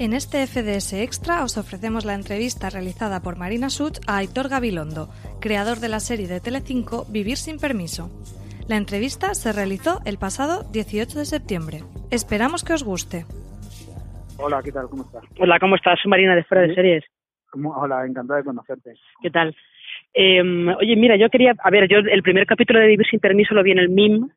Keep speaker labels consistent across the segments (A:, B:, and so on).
A: En este FDS Extra os ofrecemos la entrevista realizada por Marina Such a Aitor Gabilondo, creador de la serie de Telecinco Vivir sin permiso. La entrevista se realizó el pasado 18 de septiembre. Esperamos que os guste.
B: Hola, ¿qué tal? ¿Cómo estás?
C: Hola, ¿cómo estás? Soy Marina de Fuera de Series.
B: Hola, encantado de conocerte.
C: ¿Qué tal? Eh, oye, mira, yo quería, a ver, yo el primer capítulo de Vivir sin permiso lo vi en el MIM,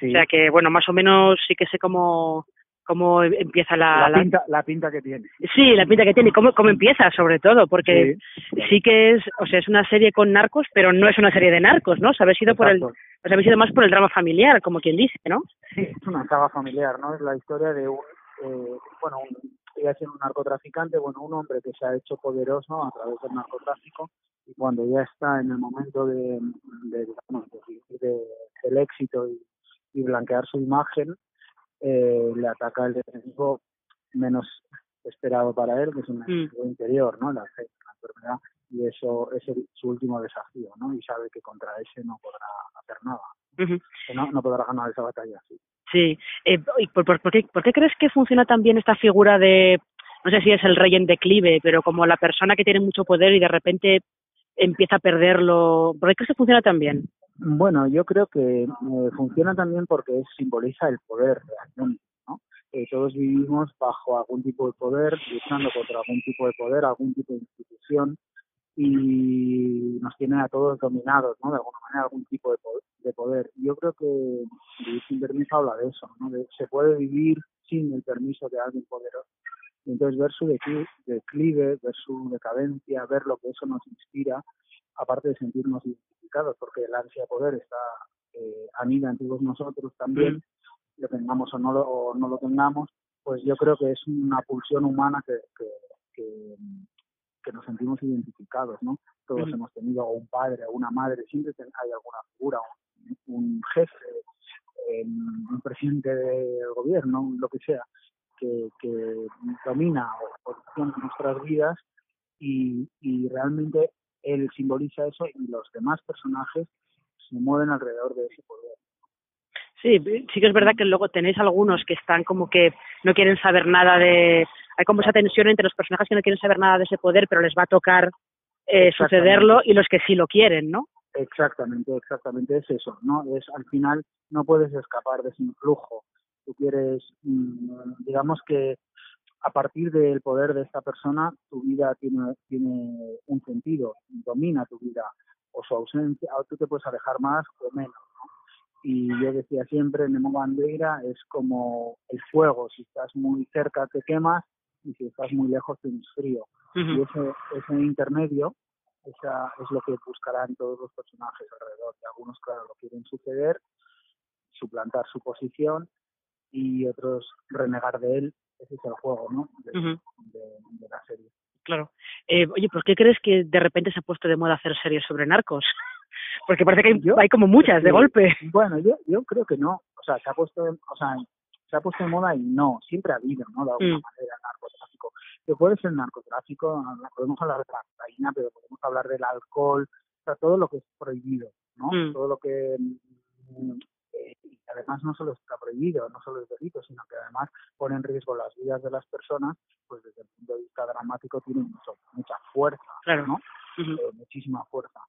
B: Sí.
C: o sea que, bueno, más o menos sí que sé cómo, cómo empieza la...
B: la,
C: la-
B: pinta, la pinta que tiene.
C: Sí, la pinta que tiene y cómo, cómo empieza, sobre todo, porque sí. que es, o sea, es una serie con narcos, pero no es una serie de narcos, ¿no? O sea, habéis ido por el, o sea, habéis ido más por el drama familiar, como quien dice, ¿no?
B: Sí, es una saga familiar, ¿no? Es la historia de un, eh, bueno, un, ser un narcotraficante, bueno, un hombre que se ha hecho poderoso a través del narcotráfico y cuando ya está en el momento de, de, de- de- del éxito y, y blanquear su imagen, eh, le ataca el enemigo menos esperado para él, que es un enemigo interior, ¿no? La, fe- la enfermedad, y eso es el- su último desafío, ¿no? Y sabe que contra ese no podrá hacer nada,
C: Ujú.
B: que no, no podrá ganar esa batalla así.
C: Sí. Eh, y por, por- por qué, por qué crees que funciona tan bien esta figura de, no sé si es el rey en declive, pero como la persona que tiene mucho poder y de repente empieza a perderlo? ¿Por qué crees que funciona tan bien?
B: Bueno, yo creo que eh, funciona también porque simboliza el poder realmente, ¿no? Eh, todos vivimos bajo algún tipo de poder, luchando contra algún tipo de poder, algún tipo de institución y nos tiene a todos dominados, ¿no? De alguna manera, algún tipo de poder. De poder. Yo creo que vivir sin permiso habla de eso, ¿no? De, se puede vivir sin el permiso de alguien poderoso. Y entonces ver su decli- declive, ver su decadencia, ver lo que eso nos inspira, aparte de sentirnos identificados, porque el ansia de poder está eh, anida en todos nosotros también, lo tengamos o no lo, o no lo tengamos, pues yo creo que es una pulsión humana que, que, que, que nos sentimos identificados, ¿no? Todos hemos tenido o un padre o una madre, siempre hay alguna figura, un, un jefe, eh, un presidente del gobierno, lo que sea, que, que domina o condiciona nuestras vidas y, y realmente él simboliza eso y los demás personajes se mueven alrededor de ese poder.
C: Sí, sí que es verdad que luego tenéis algunos que están como que no quieren saber nada de... Hay como esa tensión entre los personajes que no quieren saber nada de ese poder, pero les va a tocar eh, sucederlo y los que sí lo quieren, ¿no?
B: Exactamente, exactamente es eso, ¿no? Es al final no puedes escapar de ese influjo. Tú quieres, mm, digamos que a partir del poder de esta persona, tu vida tiene, tiene un sentido, domina tu vida o su ausencia, o tú te puedes alejar más o menos, ¿no? Y yo decía siempre, Nemo Bandeira es como el fuego, si estás muy cerca te quemas y si estás muy lejos tienes frío. Y ese, ese intermedio esa es lo que buscarán todos los personajes alrededor. Y algunos, claro, lo quieren suceder, suplantar su posición y otros renegar de él. Ese es el juego, ¿no? De,
C: Ujú.
B: de- de la serie.
C: Claro. Eh, oye, ¿por qué crees que de repente se ha puesto de moda hacer series sobre narcos? Porque parece que hay,
B: Yo-
C: hay como muchas de
B: Sí.
C: golpe.
B: Bueno, yo, yo creo que no. O sea, se ha puesto, o sea, se ha puesto de moda y no. Siempre ha habido, ¿no? De alguna
C: Mm.
B: manera, narcotráfico. Que puede ser narcotráfico, podemos hablar de la cocaína, pero podemos hablar del alcohol, o sea, todo lo que es prohibido, ¿no?
C: Mm.
B: Todo lo que mm, eh, y además no solo está prohibido, no solo es delito, sino que además pone en riesgo las vidas de las personas, pues desde el punto de vista dramático tiene mucho, mucha fuerza,
C: Claro.
B: ¿no? Eh, muchísima fuerza.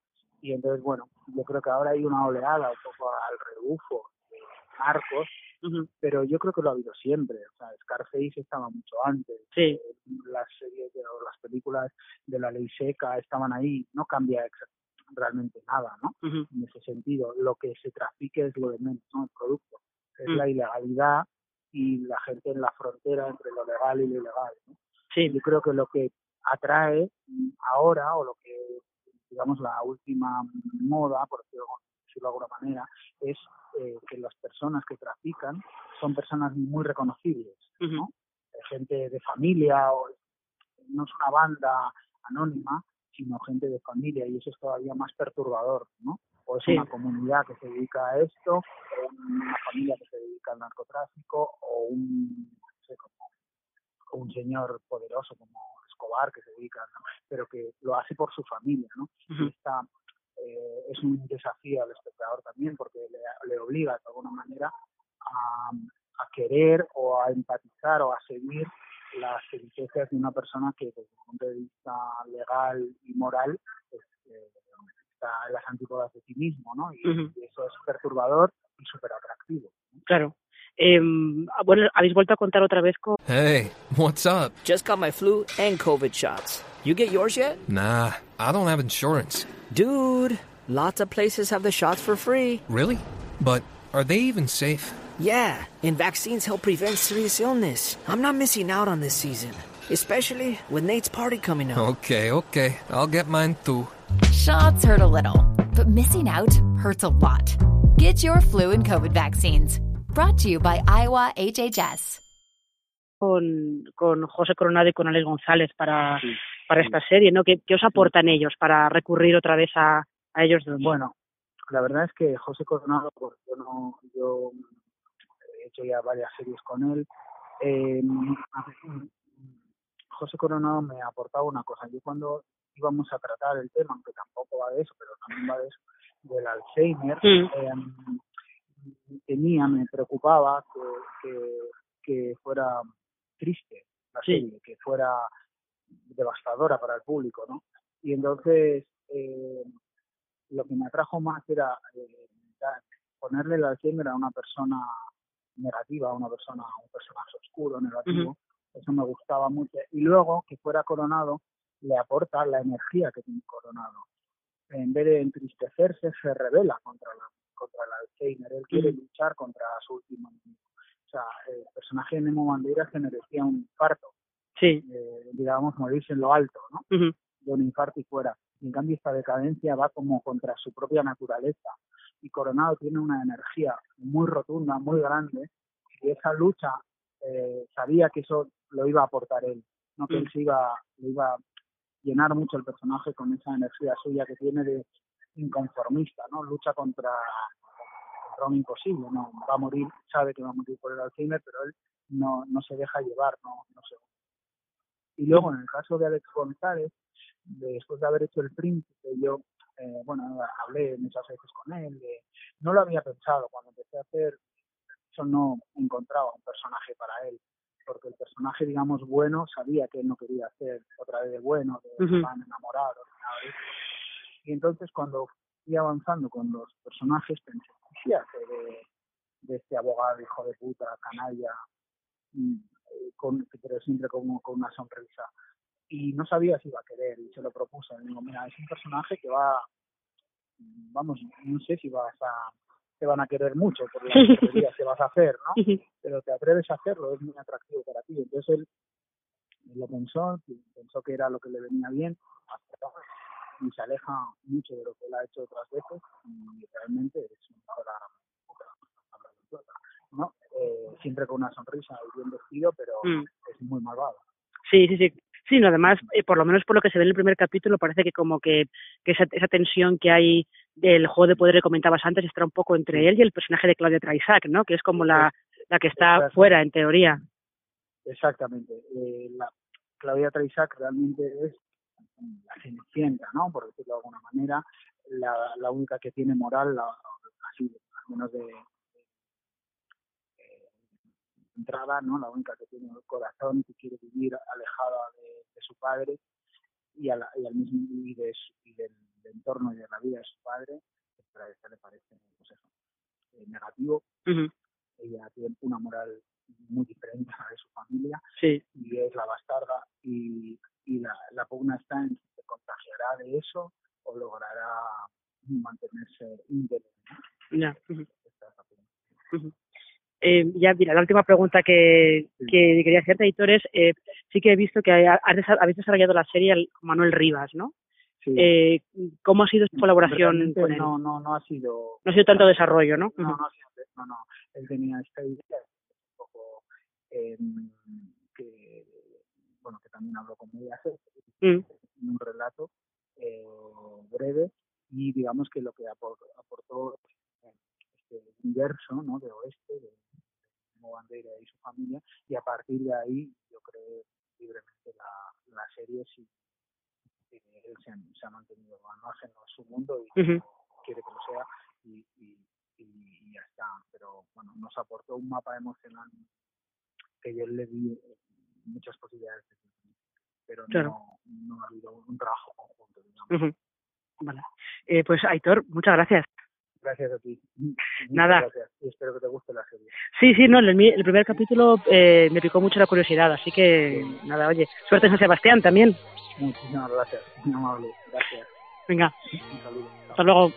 B: Y entonces, bueno, yo creo que ahora hay una oleada un poco al rebufo de, arcos, pero yo creo que lo ha habido siempre. O sea, Scarface estaba mucho antes.
C: Sí.
B: Las series o las películas de la ley seca estaban ahí. No cambia realmente nada, ¿no? En ese sentido, lo que se trafique es lo de menos, ¿no? El producto. Es mm. la ilegalidad y la gente en la frontera entre lo legal y lo ilegal, ¿no?
C: Sí.
B: Yo creo que lo que atrae ahora, o lo que, digamos, la última moda, por decirlo, de alguna manera, es eh, que las personas que trafican son personas muy reconocibles, ¿no? Gente de familia, o no es una banda anónima, sino gente de familia, y eso es todavía más perturbador, ¿no? O es una comunidad que se dedica a esto, o una familia que se dedica al narcotráfico, o un, no sé, como, un señor poderoso como Escobar que se dedica, pero que lo hace por su familia, ¿no? Está, eh, es un desafío al espectador también porque le, le obliga de alguna manera a, a, querer o a empatizar o a seguir las peripecias de una persona que desde el punto de vista legal y moral pues, eh, está en las antípodas de sí mismo, ¿no? Y, y eso es perturbador y súper atractivo.
C: Claro. Eh, bueno, habéis vuelto a contar otra vez con...
D: Hey, what's up?
E: Just got my flu and COVID shots. You get yours yet?
D: Nah, I don't have insurance.
E: Dude, lots of places have the shots for free.
D: Really? But are they even safe?
E: Yeah, and vaccines help prevent serious illness. I'm not missing out on this season, especially with Nate's party coming up.
D: Okay, okay. I'll get mine too.
F: Shots hurt a little, but missing out hurts a lot. Get your flu and COVID vaccines. Brought to you by Iowa HHS.
C: Con, con José Coronado y con Alex González para, sí, para esta serie, ¿no? ¿Qué, ¿Qué, os aportan ellos para recurrir otra vez a, a ellos dos?
B: Bueno, la verdad es que José Coronado, pues yo no, yo he hecho ya varias series con él. Eh, José Coronado me aportaba una cosa. Yo cuando íbamos a tratar el tema, aunque tampoco va de eso, pero también va de eso, del Alzheimer, mm. eh, tenía, me preocupaba que, que, que fuera triste la
C: sí.
B: serie, que fuera devastadora para el público, ¿no? Y entonces eh, lo que me atrajo más era eh, ponerle el Alzheimer a una persona negativa, a una persona, a un personaje oscuro, negativo, uh -huh. Eso me gustaba mucho. Y luego que fuera coronado le aporta la energía que tiene coronado. En vez de entristecerse, se revela contra la contra el Alzheimer, él quiere mm. luchar contra su último enemigo. O sea, el personaje de Nemo Banderas se merecía un infarto.
C: Sí.
B: Eh, digamos, morirse en lo alto, ¿no?
C: Uh -huh.
B: De un infarto y fuera. En cambio esta decadencia va como contra su propia naturaleza. Y Coronado tiene una energía muy rotunda, muy grande, y esa lucha eh, sabía que eso lo iba a aportar él, no que mm. él se iba, le iba a llenar mucho el personaje con esa energía suya que tiene de inconformista, ¿no? Lucha contra, contra un imposible, ¿no? Va a morir, sabe que va a morir por el Alzheimer, pero él no, no se deja llevar, no, no se y luego, en el caso de Alex González, después de haber hecho el príncipe, yo, eh, bueno, hablé muchas veces con él, de, no lo había pensado cuando empecé a hacer, eso no encontraba un personaje para él, porque el personaje, digamos, bueno, sabía que él no quería hacer otra vez de bueno, de uh -huh. van eso. Y entonces, cuando fui avanzando con los personajes, pensé, ¿qué hace de, de este abogado, hijo de puta, canalla, con, pero siempre con una sonrisa. Y no sabía si iba a querer y se lo propuse. Le digo, mira, es un personaje que va, vamos, no sé si vas a, te van a querer mucho por las tonterías que vas a hacer, ¿no? Pero te atreves a hacerlo, es muy atractivo para ti. Entonces él lo pensó, pensó que era lo que le venía bien, y se aleja mucho de lo que él ha hecho otras veces y realmente es una ¿no? Eh, siempre con una sonrisa y bien vestido, pero mm. es muy malvado.
C: Sí, sí, sí. Sí, no, además, eh, por lo menos por lo que se ve en el primer capítulo, parece que como que, que esa, esa tensión que hay del juego de poder que comentabas antes está un poco entre él y el personaje de Claudia Traisac, ¿no? Que es como la, la que está fuera, en teoría.
B: Exactamente. Eh, la, Claudia Traisac realmente es la cenicienta, ¿no? Por decirlo de alguna manera, la, la única que tiene moral, la, así, al menos de, entrada, ¿no? La única que tiene el corazón y que quiere vivir alejada de, de su padre y, a la, y, al mismo y, de entorno y de la vida de su padre, pero a le parece pues eso, eh, negativo.
C: Ella tiene
B: una moral muy diferente a la de su familia sí. y es la bastarda y, y la, la pugna está en si se contagiará de eso o logrará mantenerse íntegro.
C: Eh, ya, mira, la última pregunta que, que quería hacerte, editor, es, eh, sí que he visto que habéis desarrollado la serie con Manuel Rivas, ¿no? Eh, ¿Cómo ha sido su colaboración con él?
B: No, no, no ha sido...
C: No ha sido tanto desarrollo, ¿no?
B: No, no, no, no. Él tenía esta idea un poco eh, que, bueno, que también habló con ella mm. un relato eh, breve y digamos que lo que aportó, este universo ¿no? de oeste, de, Bandera y su familia, y a partir de ahí yo creo libremente la, la serie sí él se, se, ha mantenido ajeno a su mundo y quiere que lo sea y, y, y, ya está. Pero bueno, nos aportó un mapa emocional que yo le di muchas posibilidades de pero no, no ha habido un trabajo conjunto. Digamos.
C: Vale. Eh, pues Aitor, muchas gracias.
B: Gracias a ti.
C: Nada.
B: Gracias. Y espero que te guste la serie.
C: Sí, sí, no, el, el primer capítulo eh, me picó mucho la curiosidad, así que nada, oye, suerte San Sebastián también.
B: Muchísimas gracias, amable, gracias.
C: Venga,
B: Un saludo.
C: hasta luego.